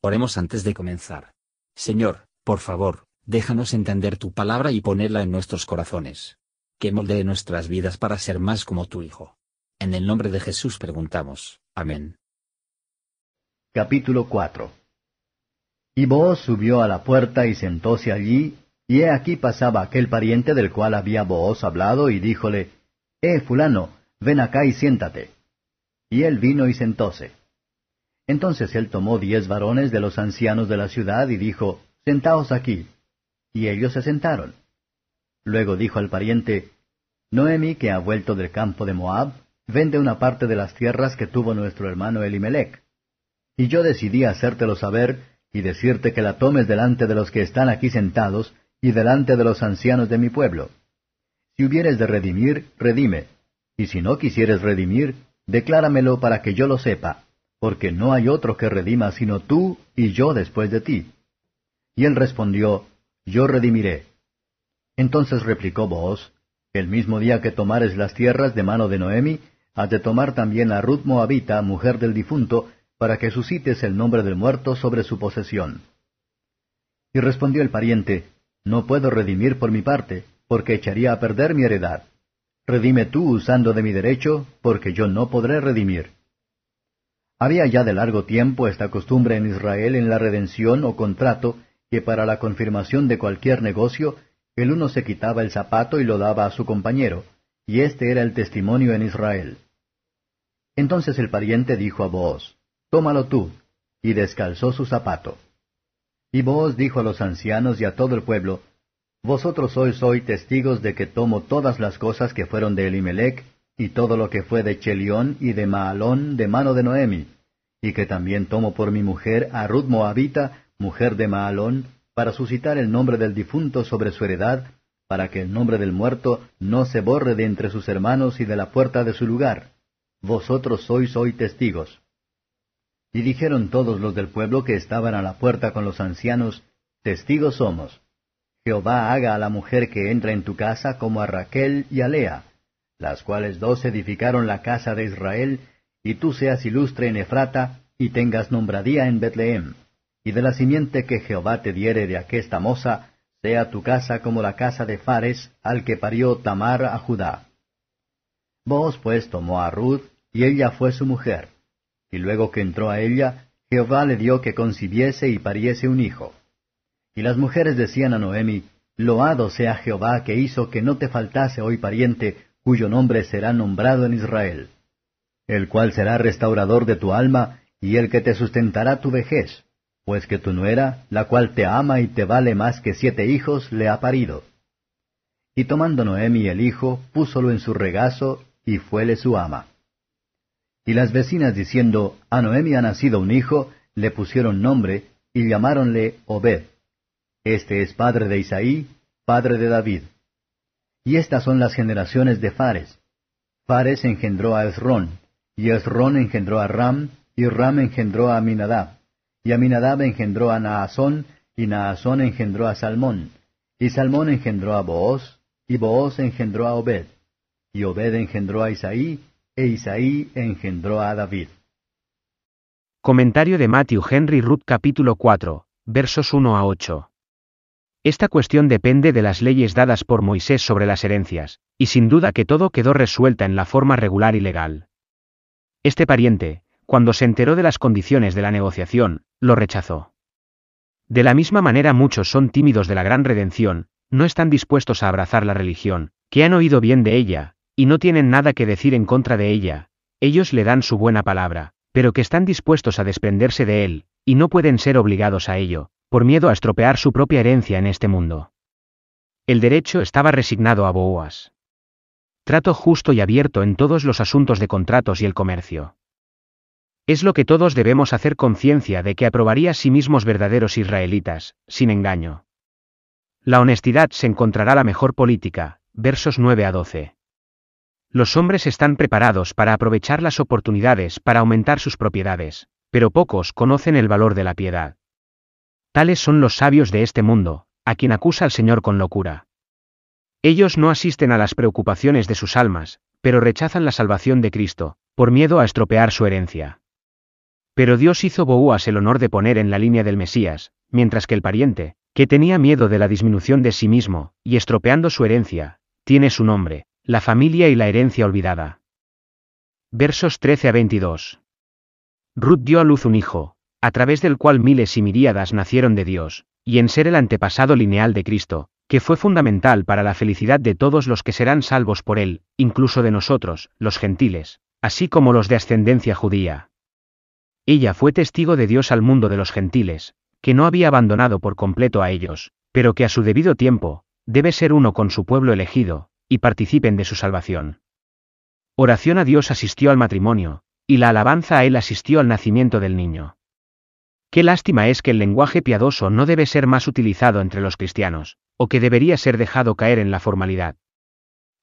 Oremos antes de comenzar. Señor, por favor, déjanos entender tu palabra y ponerla en nuestros corazones. Que moldee nuestras vidas para ser más como tu Hijo. En el nombre de Jesús preguntamos. Amén. Capítulo 4 Y Booz subió a la puerta y sentóse allí, y he aquí pasaba aquel pariente del cual había Booz hablado, y díjole, Eh, fulano, ven acá y siéntate. Y él vino y sentóse. Entonces él tomó diez varones de los ancianos de la ciudad y dijo, Sentaos aquí. Y ellos se sentaron. Luego dijo al pariente, Noemi, que ha vuelto del campo de Moab, vende una parte de las tierras que tuvo nuestro hermano Elimelech. Y yo decidí hacértelo saber y decirte que la tomes delante de los que están aquí sentados y delante de los ancianos de mi pueblo. Si hubieres de redimir, redime, y si no quisieres redimir, decláramelo para que yo lo sepa, porque no hay otro que redima sino tú y yo después de ti. Y él respondió, Yo redimiré. Entonces replicó Booz, El mismo día que tomares las tierras de mano de Noemi, has de tomar también a Ruth Moabita, mujer del difunto, para que suscites el nombre del muerto sobre su posesión. Y respondió el pariente, No puedo redimir por mi parte, porque echaría a perder mi heredad. Redime tú usando de mi derecho, porque yo no podré redimir. Había ya de largo tiempo esta costumbre en Israel en la redención o contrato, que para la confirmación de cualquier negocio, el uno se quitaba el zapato y lo daba a su compañero, y este era el testimonio en Israel. Entonces el pariente dijo a Booz, Tómalo tú, y descalzó su zapato. Y Booz dijo a los ancianos y a todo el pueblo, Vosotros sois hoy testigos de que tomo todas las cosas que fueron de Elimelech, y todo lo que fue de Chelión y de Maalón de mano de Noemi, y que también tomo por mi mujer a Ruth Moabita, mujer de Maalón, para suscitar el nombre del difunto sobre su heredad, para que el nombre del muerto no se borre de entre sus hermanos y de la puerta de su lugar. Vosotros sois hoy testigos. Y dijeron todos los del pueblo que estaban a la puerta con los ancianos, Testigos somos. Jehová haga a la mujer que entra en tu casa como a Raquel y a Lea, las cuales dos edificaron la casa de Israel, y tú seas ilustre en Efrata, y tengas nombradía en Betlehem, y de la simiente que Jehová te diere de aquesta moza, sea tu casa como la casa de Fares, al que parió Tamar a Judá. Vos pues tomó a Ruth, y ella fue su mujer. Y luego que entró a ella, Jehová le dio que concibiese y pariese un hijo. Y las mujeres decían a Noemi, Loado sea Jehová que hizo que no te faltase hoy pariente, cuyo nombre será nombrado en Israel, el cual será restaurador de tu alma y el que te sustentará tu vejez, pues que tu nuera, la cual te ama y te vale más que siete hijos, le ha parido. Y tomando Noemi el hijo, púsolo en su regazo, y fuele su ama. Y las vecinas diciendo, A Noemi ha nacido un hijo, le pusieron nombre, y llamáronle Obed. Este es padre de Isaí, padre de David. Y estas son las generaciones de Fares. Fares engendró a Esrón, y Esrón engendró a Ram, y Ram engendró a Aminadab, y Aminadab engendró a Naasón, y Naasón engendró a Salmón, y Salmón engendró a Booz, y Booz engendró a Obed, y Obed engendró a Isaí, e Isaí engendró a David. Comentario de Matthew Henry Ruth capítulo 4, versos 1 a 8. Esta cuestión depende de las leyes dadas por Moisés sobre las herencias, y sin duda que todo quedó resuelta en la forma regular y legal. Este pariente, cuando se enteró de las condiciones de la negociación, lo rechazó. De la misma manera muchos son tímidos de la gran redención, no están dispuestos a abrazar la religión, que han oído bien de ella, y no tienen nada que decir en contra de ella, ellos le dan su buena palabra, pero que están dispuestos a desprenderse de él, y no pueden ser obligados a ello, por miedo a estropear su propia herencia en este mundo. El derecho estaba resignado a Boas. Trato justo y abierto en todos los asuntos de contratos y el comercio. Es lo que todos debemos hacer conciencia de que aprobaría a sí mismos verdaderos israelitas, sin engaño. La honestidad se encontrará la mejor política, versos 9 a 12. Los hombres están preparados para aprovechar las oportunidades para aumentar sus propiedades, pero pocos conocen el valor de la piedad. Tales son los sabios de este mundo, a quien acusa el Señor con locura. Ellos no asisten a las preocupaciones de sus almas, pero rechazan la salvación de Cristo, por miedo a estropear su herencia. Pero Dios hizo Boúas el honor de poner en la línea del Mesías, mientras que el pariente, que tenía miedo de la disminución de sí mismo, y estropeando su herencia, tiene su nombre, la familia y la herencia olvidada. Versos 13 a 22. Ruth dio a luz un hijo, a través del cual miles y miríadas nacieron de Dios, y en ser el antepasado lineal de Cristo, que fue fundamental para la felicidad de todos los que serán salvos por él, incluso de nosotros, los gentiles, así como los de ascendencia judía. Ella fue testigo de Dios al mundo de los gentiles, que no había abandonado por completo a ellos, pero que a su debido tiempo, debe ser uno con su pueblo elegido, y participen de su salvación. Oración a Dios asistió al matrimonio, y la alabanza a Él asistió al nacimiento del niño. Qué lástima es que el lenguaje piadoso no debe ser más utilizado entre los cristianos, o que debería ser dejado caer en la formalidad.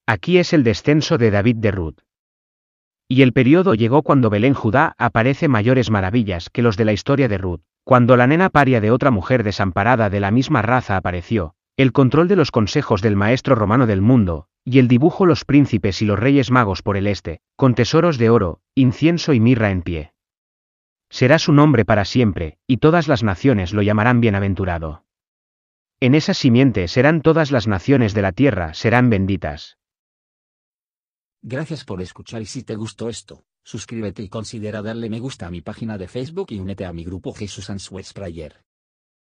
Aquí es el descenso de David de Ruth. Y el periodo llegó cuando Belén Judá aparece mayores maravillas que los de la historia de Ruth, cuando la nena paria de otra mujer desamparada de la misma raza apareció, el control de los consejos del maestro romano del mundo, y el dibujo los príncipes y los reyes magos por el este, con tesoros de oro, incienso y mirra en pie. Será su nombre para siempre, y todas las naciones lo llamarán bienaventurado. En esa simiente serán todas las naciones de la tierra, serán benditas. Gracias por escuchar y si te gustó esto, suscríbete y considera darle me gusta a mi página de Facebook y únete a mi grupo Jesús Answers Prayer.